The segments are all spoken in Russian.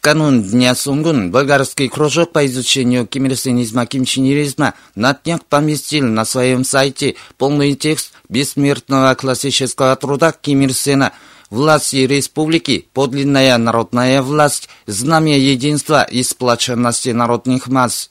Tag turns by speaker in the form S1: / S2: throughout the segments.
S1: Канун Дня Сунгун болгарский кружок по изучению кимирсинизма кимчинеризма на днях поместил на своем сайте полный текст бессмертного классического труда Ким Ир Сена «Власть республики, подлинная народная власть, знамя единства и сплоченности народных масс».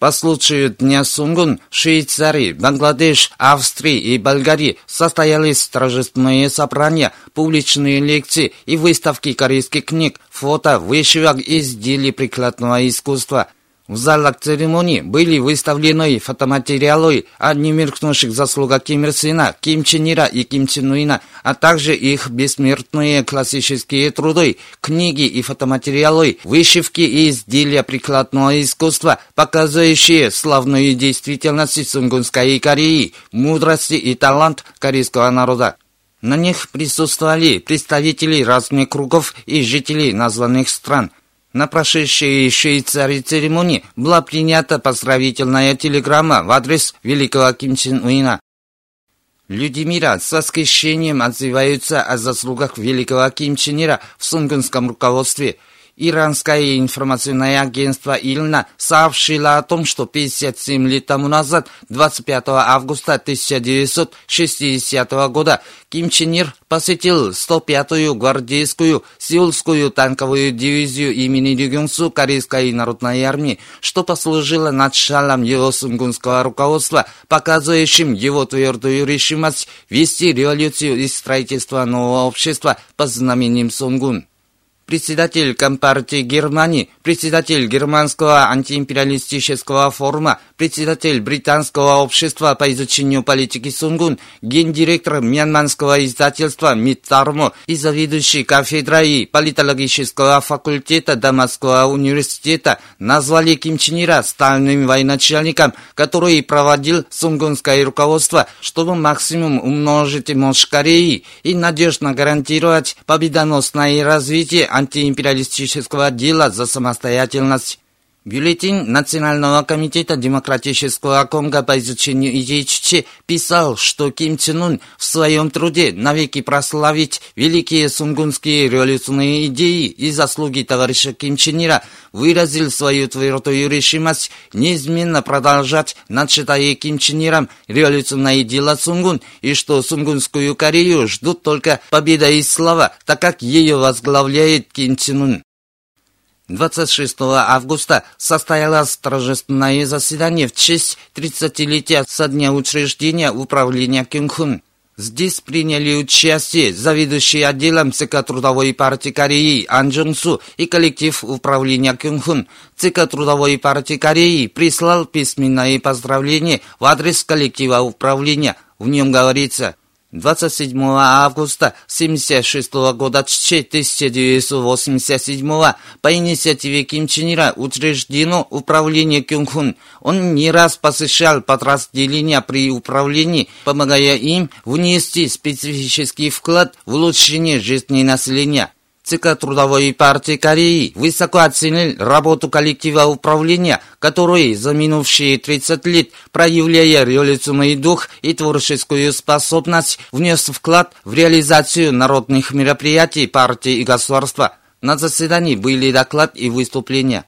S1: По случаю Дня Сунгун Швейцарии, Бангладеш, Австрии и Болгарии. Состоялись торжественные собрания, публичные лекции и выставки корейских книг, фото, вышивок и изделий прикладного искусства – в залах церемонии были выставлены фотоматериалы о немеркнувших заслугах Ким Ир Сена, Ким Чен Ира и Ким Чен Уина, а также их бессмертные классические труды, книги и фотоматериалы, вышивки и изделия прикладного искусства, показывающие славную действительность Сунгунской Кореи, мудрости и талант корейского народа. На них присутствовали представители разных кругов и жители названных стран – на прошедшей Швейцарии церемонии была принята поздравительная телеграмма в адрес великого Ким Чен Уина. Люди мира с восхищением отзываются о заслугах великого Ким Чен Ира в сунгунском руководстве – Иранское информационное агентство ИЛНА сообщило о том, что 57 лет тому назад, 25 августа 1960 года, Ким Чен Ир посетил 105-ю гвардейскую Сеульскую танковую дивизию имени Рюгюнсу Корейской народной армии, что послужило началом его сунгунского руководства, показывающим его твердую решимость вести революцию и строительство нового общества под знаменем Сунгун председатель Компартии Германии, председатель Германского антиимпериалистического форума, председатель Британского общества по изучению политики Сунгун, гендиректор Мьянманского издательства Миттармо и заведующий кафедрой политологического факультета Дамасского университета назвали Ким Чен Ира стальным военачальником, который проводил сунгунское руководство, чтобы максимум умножить мощь Кореи и надежно гарантировать победоносное развитие антиимпериалистического дела за самостоятельность. Бюллетень Национального комитета демократического Конго по изучению Чучи писал, что Ким Чен Ун в своем труде навеки прославить великие сунгунские революционные идеи и заслуги товарища Ким Чен Ира выразил свою твердую решимость неизменно продолжать начатое Ким Чен Иром революционное дело Сунгун и что Сунгунскую Корею ждут только победа и слава, так как ее возглавляет Ким Чен Ун. 26 августа состоялось торжественное заседание в честь 30-летия со дня учреждения управления Кюнхун. Здесь приняли участие заведующий отделом ЦК Трудовой партии Кореи Ан Джунсу и коллектив управления Кюнхун. ЦК Трудовой партии Кореи прислал письменное поздравление в адрес коллектива управления. В нем говорится, 27 августа 1976 года 1987 по инициативе Ким Чен Ира учреждено управление Кюнхун. Он не раз посещал подразделения при управлении, помогая им внести специфический вклад в улучшение жизни населения. ЦК Трудовой партии Кореи высоко оценил работу коллектива управления, который за минувшие 30 лет, проявляя революционный дух и творческую способность, внес вклад в реализацию народных мероприятий партии и государства. На заседании были доклад и выступления.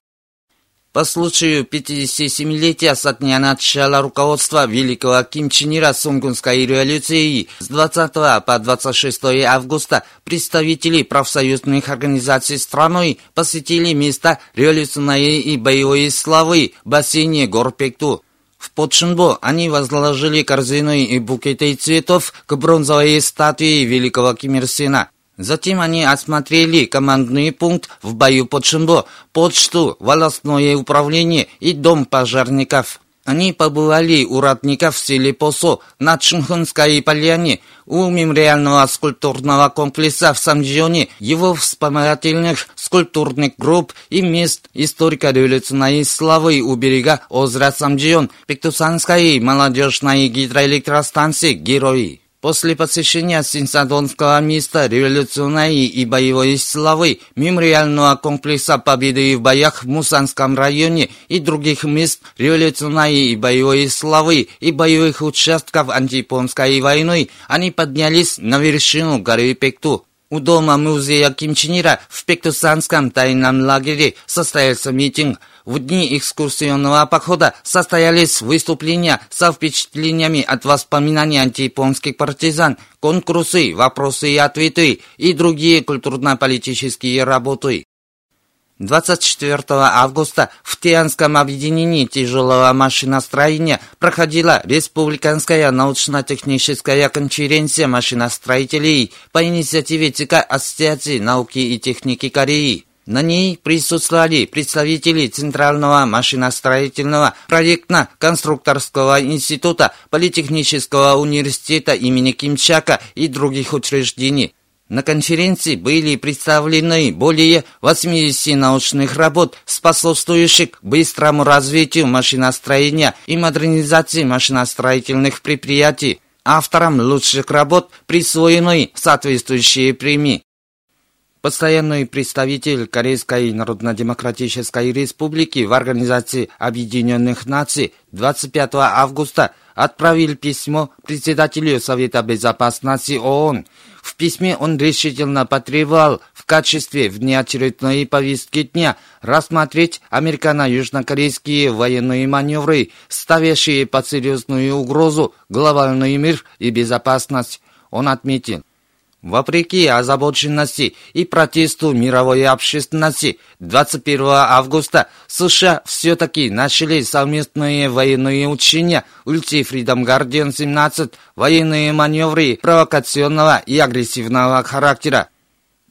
S1: По случаю 57-летия со дня начала руководства великого Ким Чен Ира Сунгунской революции с 20 по 26 августа представители профсоюзных организаций страны посетили места революционной и боевой славы в бассейне гор Пекту. В Подшинбо они возложили корзины и букеты цветов к бронзовой статуе великого Ким Ир Сена. Затем они осмотрели командный пункт в бою под Шинбо, почту, волосное управление и дом пожарников. Они побывали у родников в селе Посо на Чунхунской поляне, у мемориального скульптурного комплекса в Самджионе, его вспомогательных скульптурных групп и мест историко-революционной славы у берега озера Самджион, Пектусанской молодежной гидроэлектростанции «Герои». После посещения Синсадонского места революционной и боевой славы, мемориального комплекса победы в боях в Мусанском районе и других мест революционной и боевой славы и боевых участков антияпонской войны, они поднялись на вершину горы Пекту. У дома музея Ким Чен Ира в Пектусанском тайном лагере состоялся митинг – в дни экскурсионного похода состоялись выступления со впечатлениями от воспоминаний антияпонских партизан, конкурсы, вопросы и ответы и другие культурно-политические работы. 24 августа в Тианском объединении тяжелого машиностроения проходила Республиканская научно-техническая конференция машиностроителей по инициативе ЦК Ассоциации науки и техники Кореи. На ней присутствовали представители Центрального машиностроительного проектно-конструкторского института Политехнического университета имени Кимчака и других учреждений. На конференции были представлены более 80 научных работ, способствующих быстрому развитию машиностроения и модернизации машиностроительных предприятий. Авторам лучших работ присвоены соответствующие премии. Постоянный представитель Корейской Народно-Демократической Республики в Организации Объединенных Наций 25 августа отправил письмо председателю Совета Безопасности ООН. В письме он решительно потребовал в качестве внеочередной повестки дня рассмотреть американо-южнокорейские военные маневры, ставящие под серьезную угрозу глобальный мир и безопасность. Он отметил, Вопреки озабоченности и протесту мировой общественности, 21 августа США все-таки начали совместные военные учения Ulti Freedom Guardian 17, военные маневры провокационного и агрессивного характера.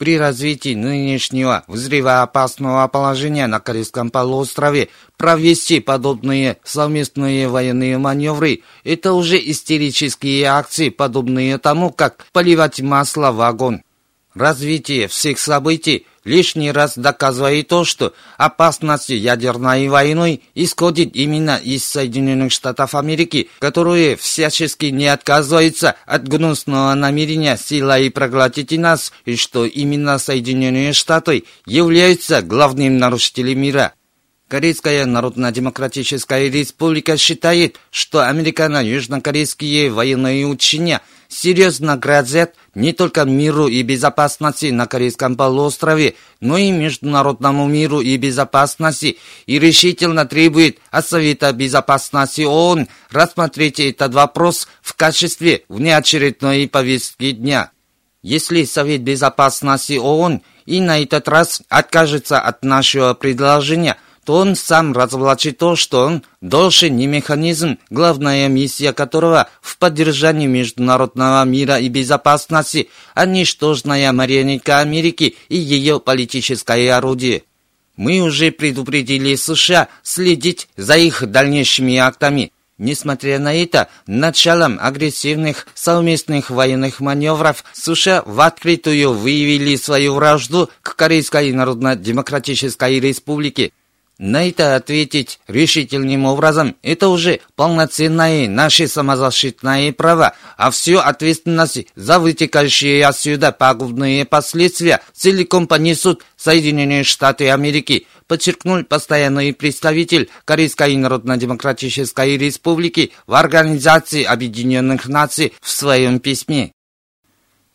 S1: При развитии нынешнего взрывоопасного положения на Корейском полуострове провести подобные совместные военные маневры – это уже истерические акции, подобные тому, как поливать масло в огонь. Развитие всех событий лишний раз доказывает то, что опасность ядерной войны исходит именно из Соединенных Штатов Америки, которые всячески не отказываются от гнусного намерения силой проглотить нас, и что именно Соединенные Штаты являются главным нарушителем мира. Корейская Народно-Демократическая Республика считает, что американо-южнокорейские военные учения серьезно грозят не только миру и безопасности на Корейском полуострове, но и международному миру и безопасности и решительно требует от Совета Безопасности ООН рассмотреть этот вопрос в качестве внеочередной повестки дня. Если Совет Безопасности ООН и на этот раз откажется от нашего предложения – то он сам разоблачит то, что он должен не механизм, главная миссия которого в поддержании международного мира и безопасности, а ничтожная марионетка Америки и ее политическое орудие. Мы уже предупредили США следить за их дальнейшими актами. Несмотря на это, началом агрессивных совместных военных маневров США в открытую выявили свою вражду к Корейской Народно-Демократической Республике – на это ответить решительным образом – это уже полноценное наше самозащитное право, а всю ответственность за вытекающие отсюда пагубные последствия целиком понесут Соединенные Штаты Америки, подчеркнул постоянный представитель Корейской Народно-Демократической Республики в Организации Объединенных Наций в своем письме.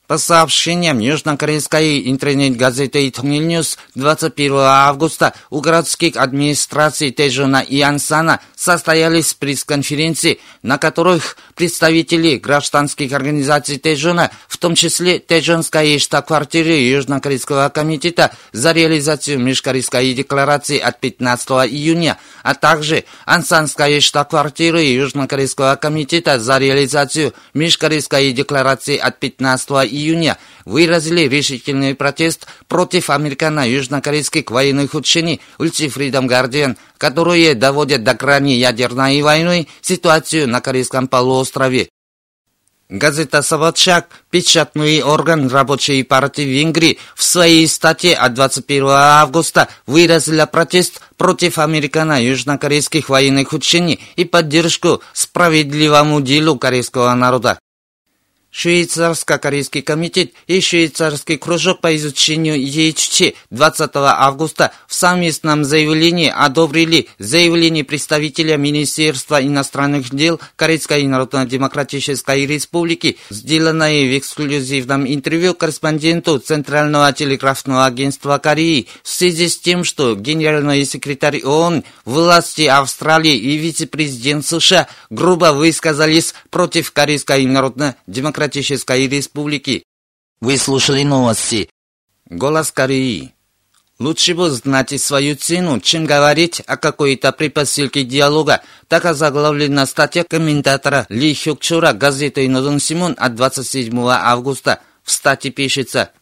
S1: По сообщениям южнокорейской интернет-газеты «Тонильнюс» 21 августа у городских администраций Тэжуна и Ансана состоялись пресс-конференции, на которых представители гражданских организаций Тэжуна, в том числе Тэжунской штаб-квартиры Южнокорейского комитета за реализацию межкорейской декларации от 15 июня, а также Ансанской штаб-квартиры Южнокорейского комитета за реализацию межкорейской декларации от 15 июня, июня выразили решительный протест против американо-южнокорейских военных учений Ulti Freedom Guardian, которые доводят до крайней ядерной войны ситуацию на Корейском полуострове. Газета «Собачак», печатный орган рабочей партии Венгрии, в своей статье от 21 августа выразила протест против американо-южнокорейских военных учений и поддержку справедливому делу корейского народа. Швейцарско-корейский комитет и швейцарский кружок по изучению ЕЧЧ 20 августа в совместном заявлении одобрили заявление представителя Министерства иностранных дел Корейской Народно-Демократической Республики, сделанное в эксклюзивном интервью корреспонденту Центрального телеграфного агентства Кореи. В связи с тем, что генеральный секретарь ООН, власти Австралии и вице-президент США грубо высказались против Корейской Народно-Демократической Демократической Республики. Вы слушали новости. Голос Кореи. Лучше бы знать свою цену, чем говорить о какой-то предпосылке диалога. Так озаглавлена статья комментатора Ли Хюкчура газеты «Нодон Симон» от 27 августа. В статье пишется –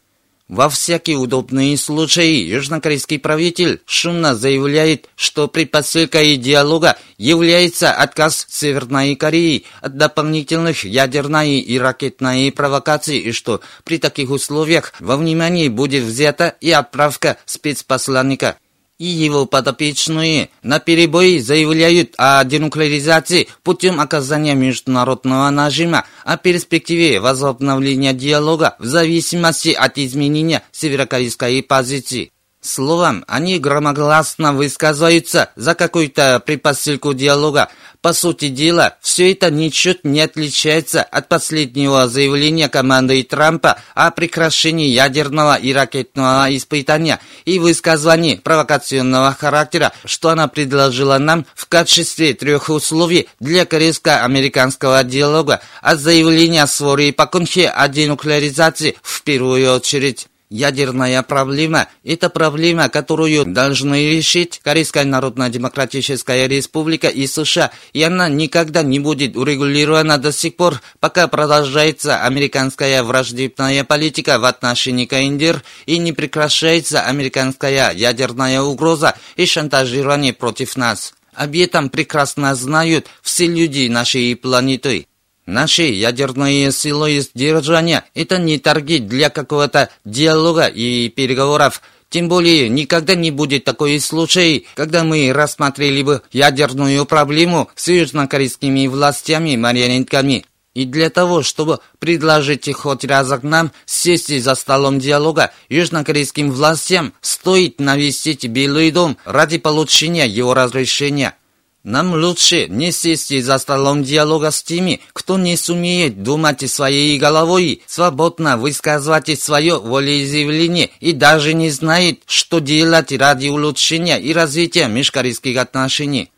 S1: во всякие удобные случаи южнокорейский правитель шумно заявляет, что предпосылкой диалога является отказ Северной Кореи от дополнительных ядерной и ракетной провокаций, и что при таких условиях во внимание будет взята и отправка спецпосланника и его подопечные наперебой заявляют о денуклеаризации путем оказания международного нажима, о перспективе возобновления диалога в зависимости от изменения северокорейской позиции. Словом, они громогласно высказываются за какую-то предпосылку диалога, по сути дела, все это ничуть не отличается от последнего заявления команды Трампа о прекращении ядерного и ракетного испытания и высказывании провокационного характера, что она предложила нам в качестве трех условий для корейско-американского диалога, от заявления Свори Пакунхе о денуклеаризации в первую очередь. Ядерная проблема – это проблема, которую должны решить Корейская Народно-Демократическая Республика и США, и она никогда не будет урегулирована до сих пор, пока продолжается американская враждебная политика в отношении КНДР и не прекращается американская ядерная угроза и шантажирование против нас. Об этом прекрасно знают все люди нашей планеты. Наши ядерные силы сдержания – это не торги для какого-то диалога и переговоров. Тем более, никогда не будет такой случай, когда мы рассмотрели бы ядерную проблему с южнокорейскими властями-марионетками. И для того, чтобы предложить хоть разок нам сесть за столом диалога, южнокорейским властям стоит навестить Белый дом ради получения его разрешения – нам лучше не сесть за столом диалога с теми, кто не сумеет думать своей головой, свободно высказывать свое волеизъявление и даже не знает, что делать ради улучшения и развития межкорейских отношений.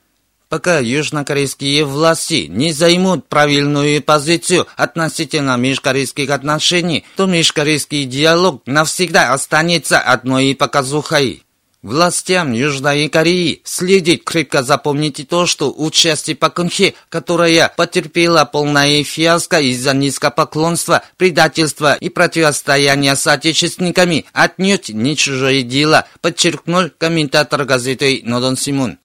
S1: Пока южнокорейские власти не займут правильную позицию относительно межкорейских отношений, то межкорейский диалог навсегда останется одной показухой. Властям Южной Кореи следует крепко запомнить то, что участие Пакунхе, которая потерпела полное фиаско из-за низкопоклонства, предательства и противостояния с отечественниками, отнюдь не чужое дело, подчеркнул комментатор газеты Нодон Симун.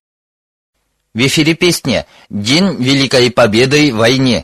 S1: В эфире песня «День Великой Победы в войне»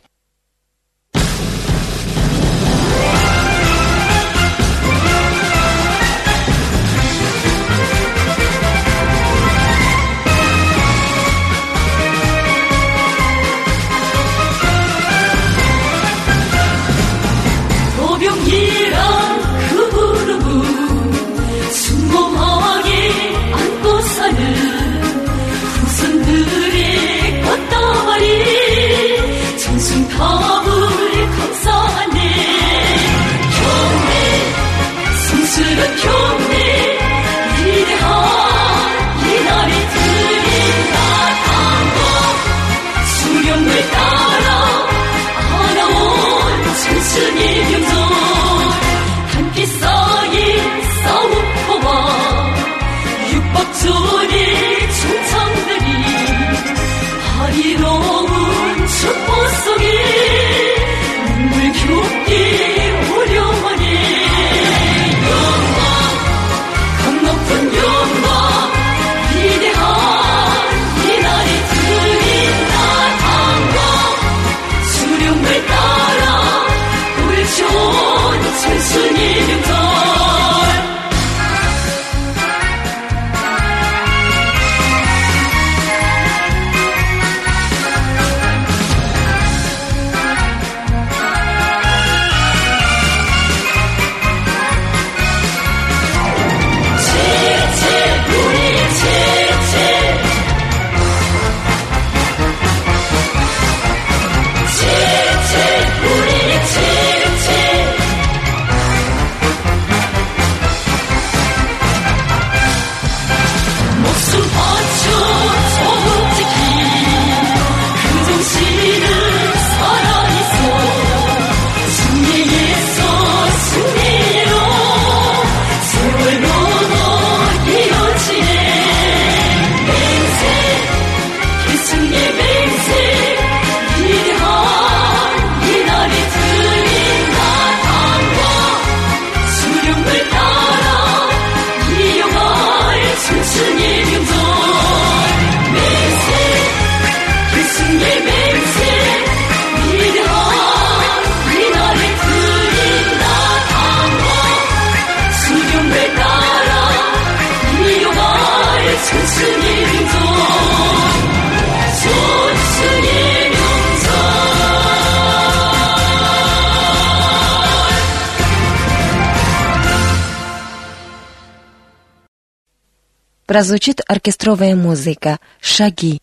S2: прозвучит оркестровая музыка «Шаги».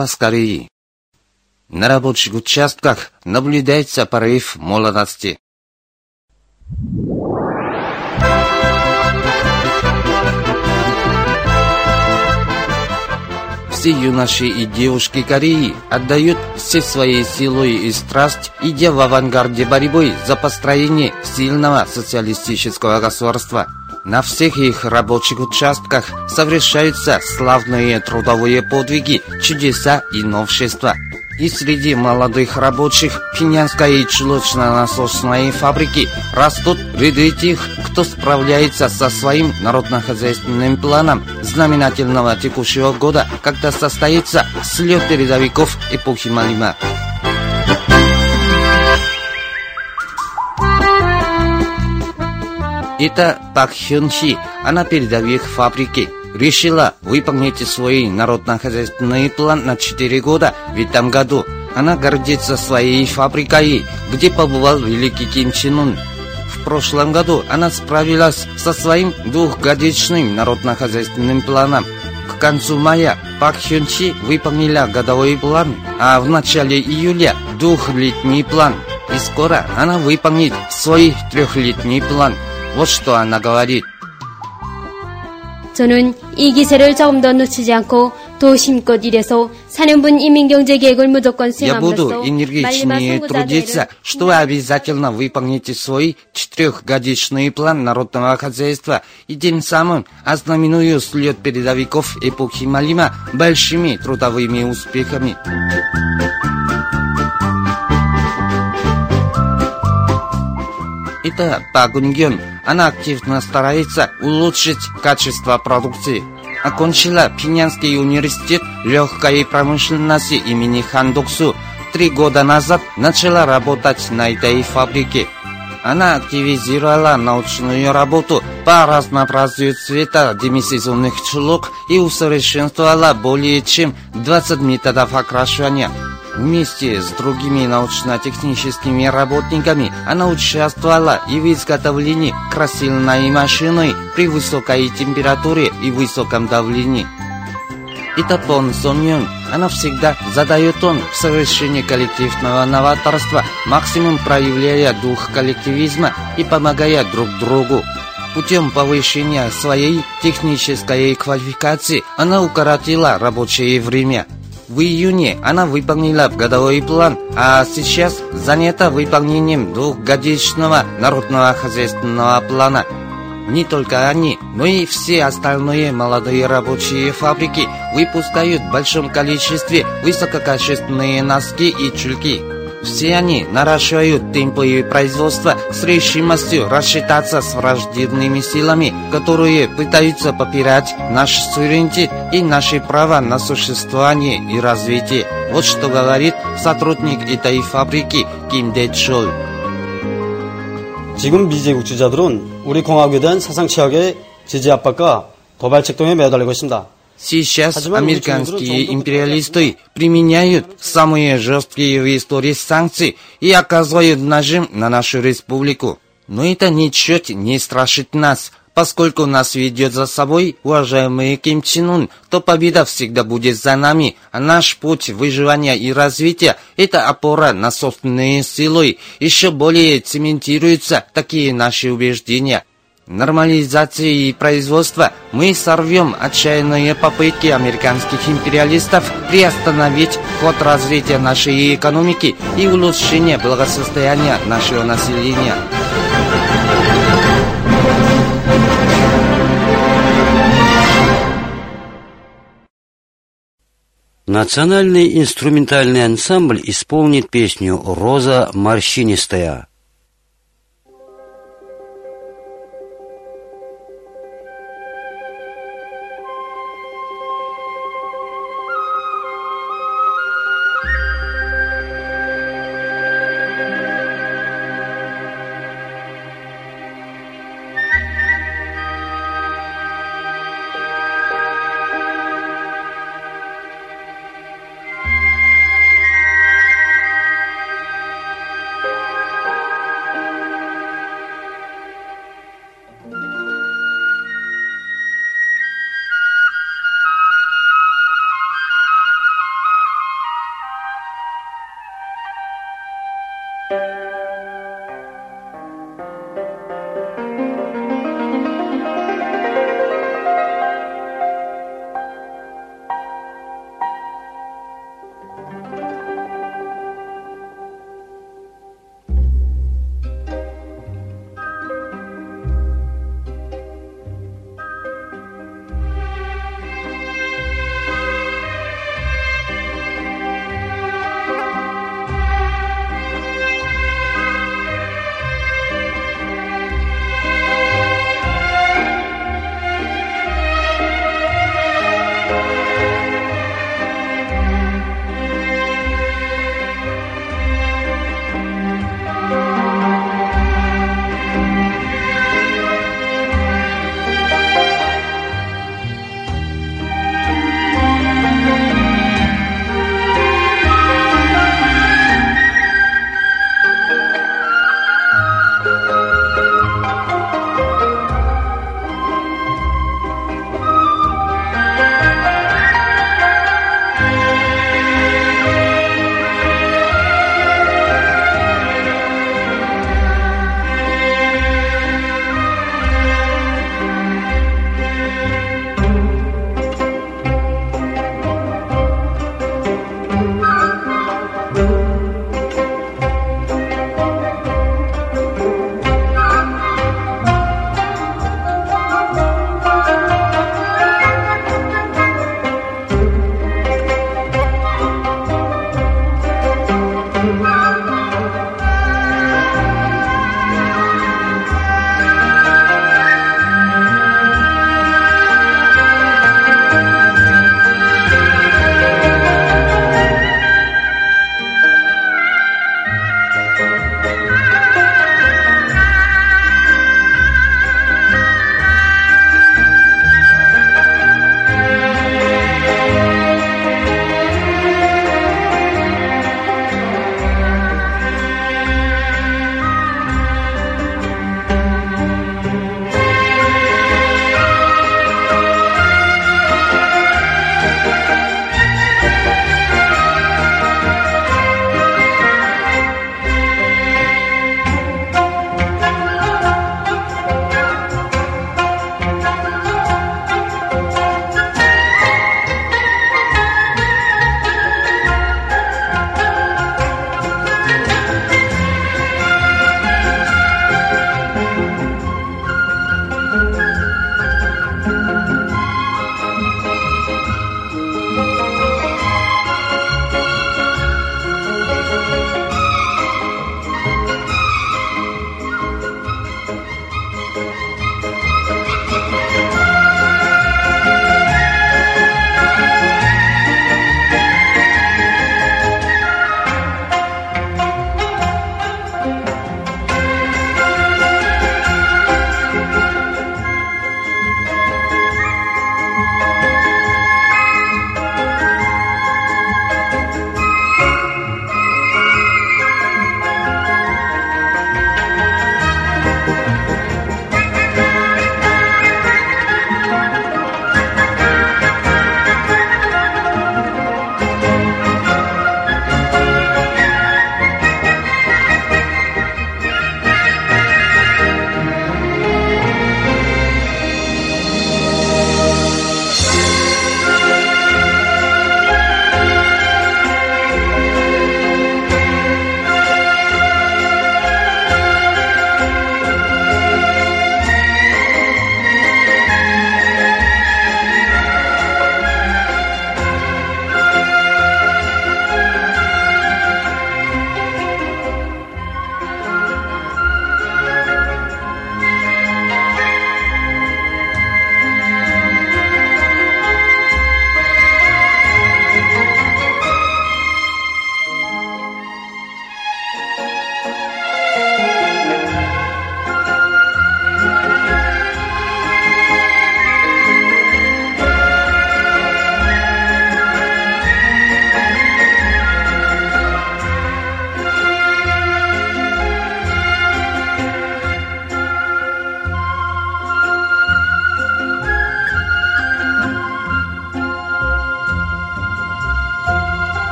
S1: Голос Кореи. На рабочих участках наблюдается порыв молодости. Все юноши и девушки Кореи отдают все свои силы и страсть, идя в авангарде борьбы за построение сильного социалистического государства. На всех их рабочих участках совершаются славные трудовые подвиги, чудеса и новшества. И среди молодых рабочих Пинянской чулочно-насосной фабрики растут ряды тех, кто справляется со своим народно-хозяйственным планом знаменательного текущего года, когда состоится слет передовиков эпохи Малима. Это Пак Хён Си, она передовик фабрики решила выполнить свой народно-хозяйственный план на 4 года в этом году. Она гордится своей фабрикой, где побывал великий Ким Чен Ун. В прошлом году она справилась со своим двухгодичным народно-хозяйственным планом. К концу мая Пак Хюн Чи выполнила годовой план, а в начале июля двухлетний план. И скоро она выполнит свой трехлетний план. Вот что она говорит.
S3: 저는 이 기세를 조금 더 놓치지 않고 도심껏 일해서 사는 분 이민경제계획을 무조건
S1: Я буду
S3: 수행함으로써
S1: энергичнее трудиться, чтобы обязательно выполнить свой четырехгодичный план народного хозяйства и тем самым ознаменую слет передовиков эпохи Малима большими трудовыми успехами. Это Пагунгён. Она активно старается улучшить качество продукции. Окончила Пинянский университет легкой промышленности имени Хандоксу. Три года назад начала работать на этой фабрике. Она активизировала научную работу по разнообразию цвета демисезонных чулок и усовершенствовала более чем 20 методов окрашивания. Вместе с другими научно-техническими работниками она участвовала и в изготовлении красильной машины при высокой температуре и высоком давлении. Это Пон Сон Юн. Она всегда задает тон в совершении коллективного новаторства, максимум проявляя дух коллективизма и помогая друг другу. Путем повышения своей технической квалификации она укоротила рабочее время. В июне она выполнила годовой план, а сейчас занята выполнением двухгодичного народного хозяйственного плана. Не только они, но и все остальные молодые рабочие фабрики выпускают в большом количестве высококачественные носки и чулки. Все они наращивают темпы производства с решимостью рассчитаться с враждебными силами, которые пытаются попирать наш суверенитет и наши права на существование и развитие. Вот что говорит сотрудник этой фабрики Ким Дэчол.
S4: 지금 미제국 주자들은 우리 공화국에 대한 사상 최악의 제재 압박과 도발 책동에 매달리고 있습니다.
S1: Сейчас американские империалисты применяют самые жесткие в истории санкции и оказывают нажим на нашу республику. Но это ничуть не страшит нас, поскольку нас ведет за собой уважаемый Ким Чен Ун, то победа всегда будет за нами, а наш путь выживания и развития – это опора на собственные силы. Еще более цементируются такие наши убеждения – нормализации производства мы сорвем отчаянные попытки американских империалистов приостановить ход развития нашей экономики и улучшения благосостояния нашего населения.
S5: Национальный инструментальный ансамбль исполнит песню «Роза морщинистая».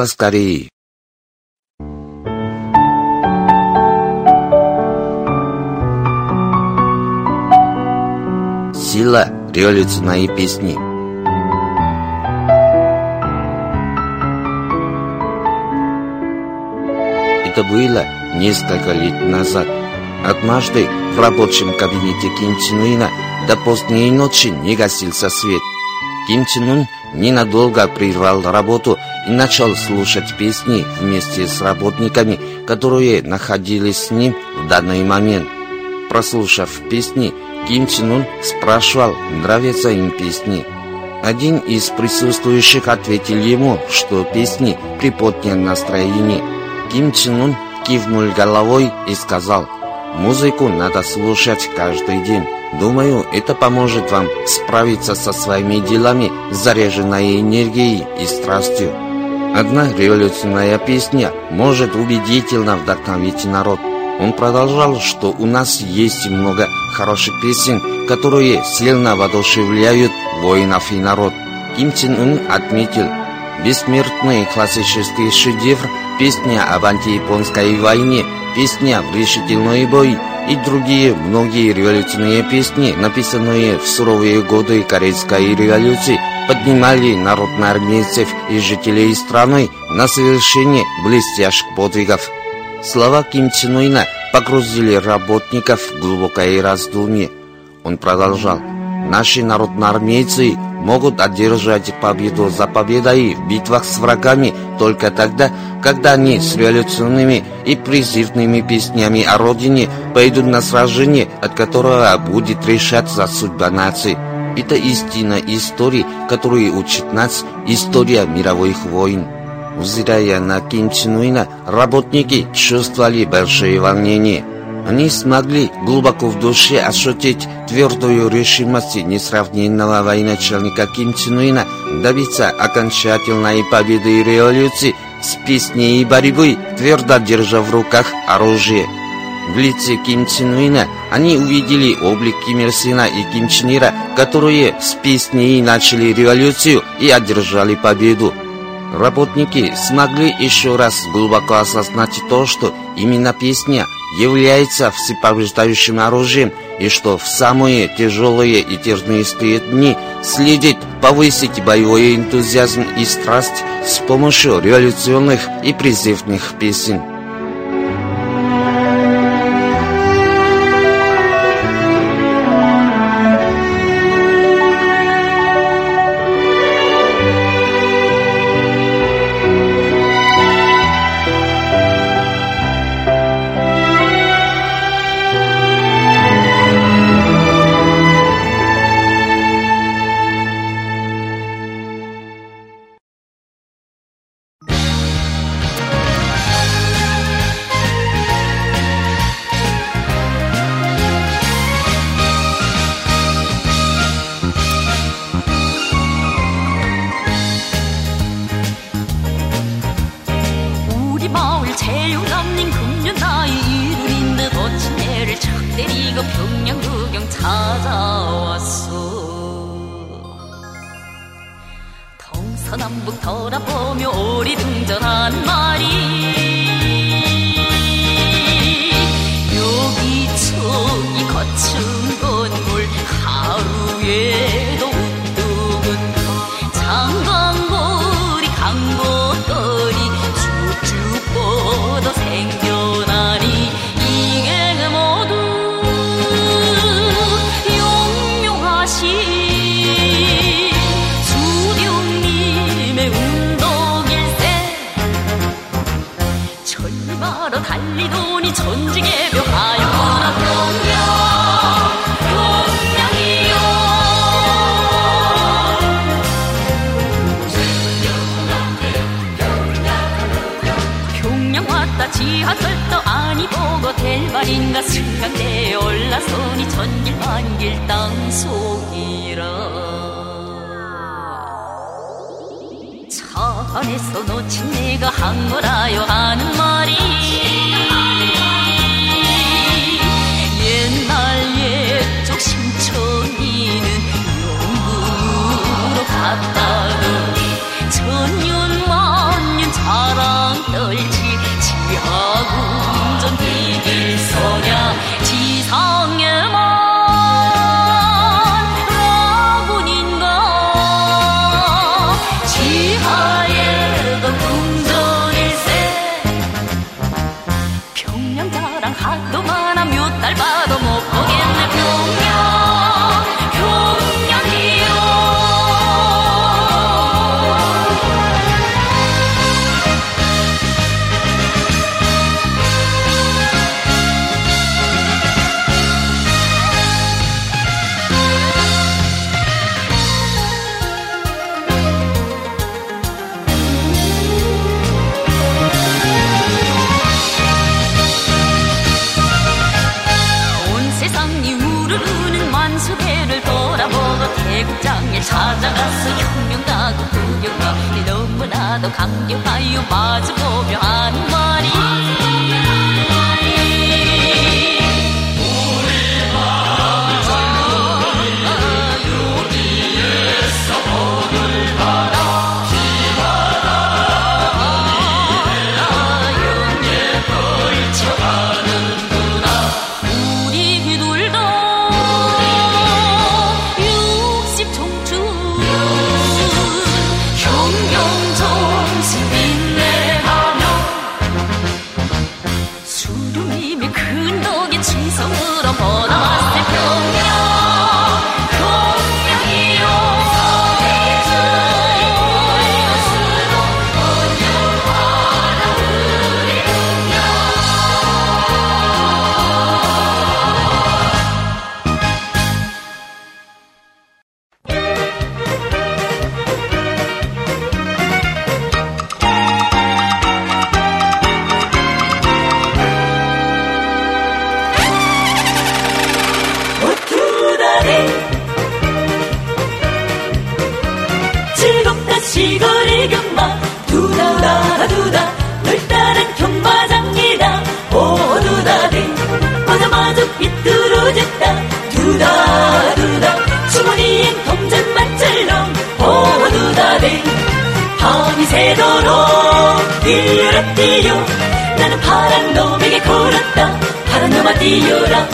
S6: Голос Кореи. Сила революционной песни. Это было несколько лет назад. Однажды в рабочем кабинете Ким Чен Уина до поздней ночи не гасился свет. Ким Чен Ун ненадолго прервал работу и начал слушать песни вместе с работниками, которые находились с ним в данный момент. Прослушав песни, Ким Чен Ун спрашивал, нравятся им песни. Один из присутствующих ответил ему, что песни приподняли настроение. Ким Чен Ун кивнул головой и сказал, «Музыку надо слушать каждый день. Думаю, это поможет вам справиться со своими делами, заряженной энергией и страстью. Одна революционная песня может убедительно вдохновить народ. Он продолжал, что у нас есть много хороших песен, которые сильно воодушевляют воинов и народ. Ким Чен Ун отметил, бессмертный классический шедевр, песня об антияпонской войне, песня в решительный бой – и другие многие революционные песни, написанные в суровые годы Корейской революции, поднимали народноармейцев и жителей страны на совершение блестящих подвигов. Слова Ким Чен Уина погрузили работников в глубокое раздумье. Он продолжал. Наши народноармейцы могут одержать победу за победой в битвах с врагами только тогда, когда они с революционными и призывными песнями о родине пойдут на сражение, от которого будет решаться судьба нации. Это истина истории, которую учит нас история мировых войн. Взирая на Ким Чен Уина, работники чувствовали большое волнение – они смогли глубоко в душе ощутить твердую решимость несравненного военачальника Ким Чен Уина добиться окончательной победы революции с песней и борьбой, твердо держа в руках оружие. В лице Ким Чен Уина они увидели облик Ким Ир Сына и Ким Чен Ира, которые с песней начали революцию и одержали победу. Работники смогли еще раз глубоко осознать то, что именно песня является всепобеждающим оружием и что в самые тяжелые и тернистые дни следит повысить боевой энтузиазм и страсть с помощью революционных и призывных песен.
S7: 안에서 놓친 내가 한 거라요 하는
S8: 나도 강경하여 마주보며 한 말이 돌았다 바람 넘어 뛰어라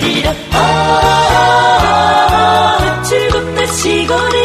S8: 내리라 아, 어, 즐겁다 시골에.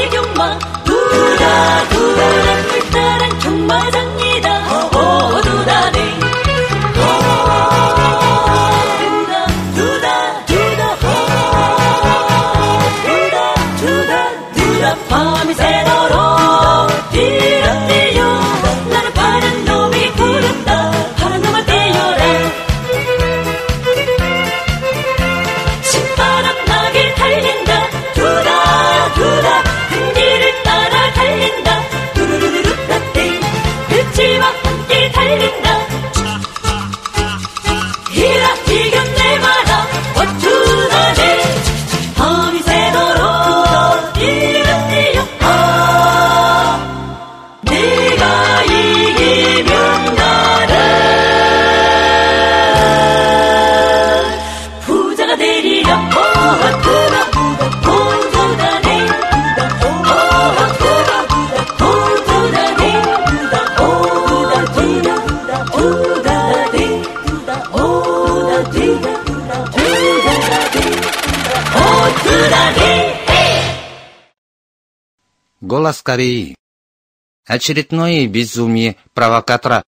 S1: Голос Кореи. Очередное безумие провокатора.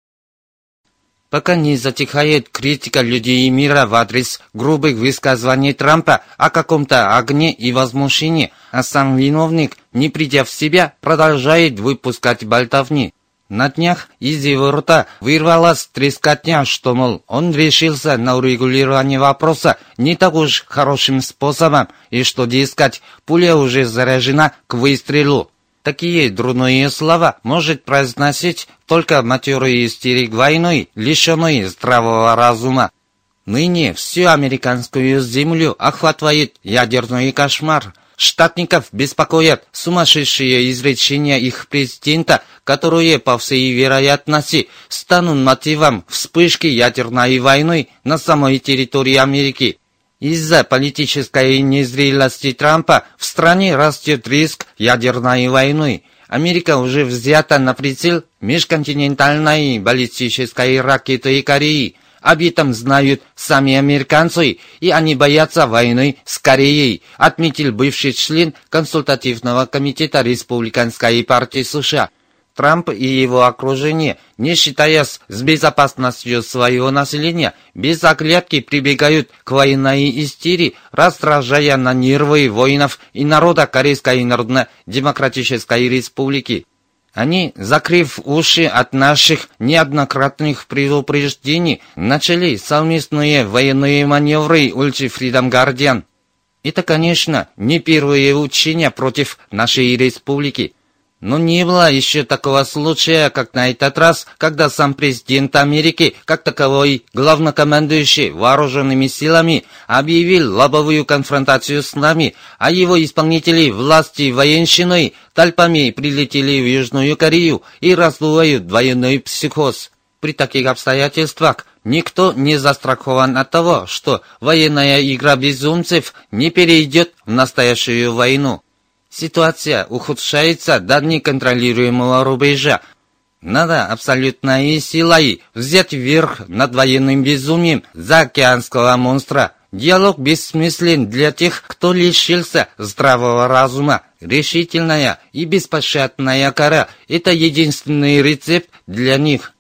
S1: Пока не затихает критика людей мира в адрес грубых высказываний Трампа о каком-то огне и возмущении, а сам виновник, не придя в себя, продолжает выпускать болтовни. На днях из его рта вырвалась трескотня, что, мол, он решился на урегулирование вопроса не так уж хорошим способом, и что, дескать, пуля уже заряжена к выстрелу. Такие дурные слова может произносить только матерый истерик войной, лишенный здравого разума. Ныне всю американскую землю охватывает ядерный кошмар. Штатников беспокоят сумасшедшие изречения их президента, которые, по всей вероятности, станут мотивом вспышки ядерной войны на самой территории Америки. Из-за политической незрелости Трампа в стране растет риск ядерной войны. Америка уже взята на прицел межконтинентальной баллистической ракеты Кореи. Об этом знают сами американцы, и они боятся войны с Кореей, отметил бывший член консультативного комитета Республиканской партии США. Трамп и его окружение, не считаясь с безопасностью своего населения, без оглядки прибегают к военной истерии, раздражая на нервы воинов и народа Корейской Народно-Демократической Республики. Они, закрыв уши от наших неоднократных предупреждений, начали совместные военные маневры Ульти Фридом Гардиан. Это, конечно, не первые учения против нашей республики. Но не было еще такого случая, как на этот раз, когда сам президент Америки, как таковой главнокомандующий вооруженными силами, объявил лобовую конфронтацию с нами, а его исполнители власти военщиной толпами прилетели в Южную Корею и раздувают военный психоз. При таких обстоятельствах никто не застрахован от того, что военная игра безумцев не перейдет в настоящую войну. Ситуация ухудшается до неконтролируемого рубежа. Надо абсолютной силой взять верх над военным безумием заокеанского монстра. Диалог бессмыслен для тех, кто лишился здравого разума. Решительная и беспощадная кара – это единственный рецепт для них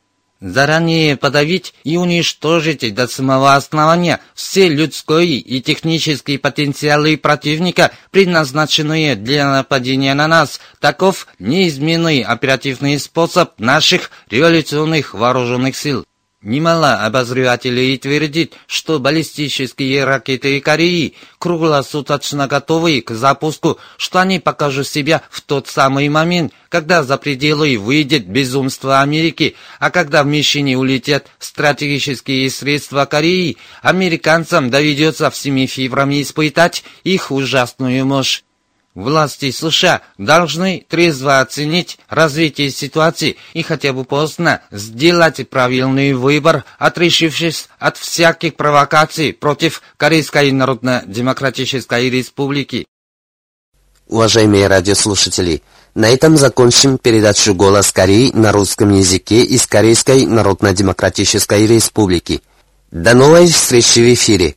S1: заранее подавить и уничтожить до самого основания все людской и технические потенциалы противника, предназначенные для нападения на нас. Таков неизменный оперативный способ наших революционных вооруженных сил. Немало обозревателей твердит, что баллистические ракеты Кореи круглосуточно готовы к запуску, что они покажут себя в тот самый момент, когда за пределы выйдет безумство Америки, а когда в мишени улетят стратегические средства Кореи, американцам доведется всеми фибрами испытать их ужасную мощь. Власти США должны трезво оценить развитие ситуации и хотя бы поздно сделать правильный выбор, отрешившись от всяких провокаций против Корейской Народно-Демократической Республики.
S6: Уважаемые радиослушатели, на этом закончим передачу «Голос Кореи» на русском языке из Корейской Народно-Демократической Республики. До новой встречи в эфире!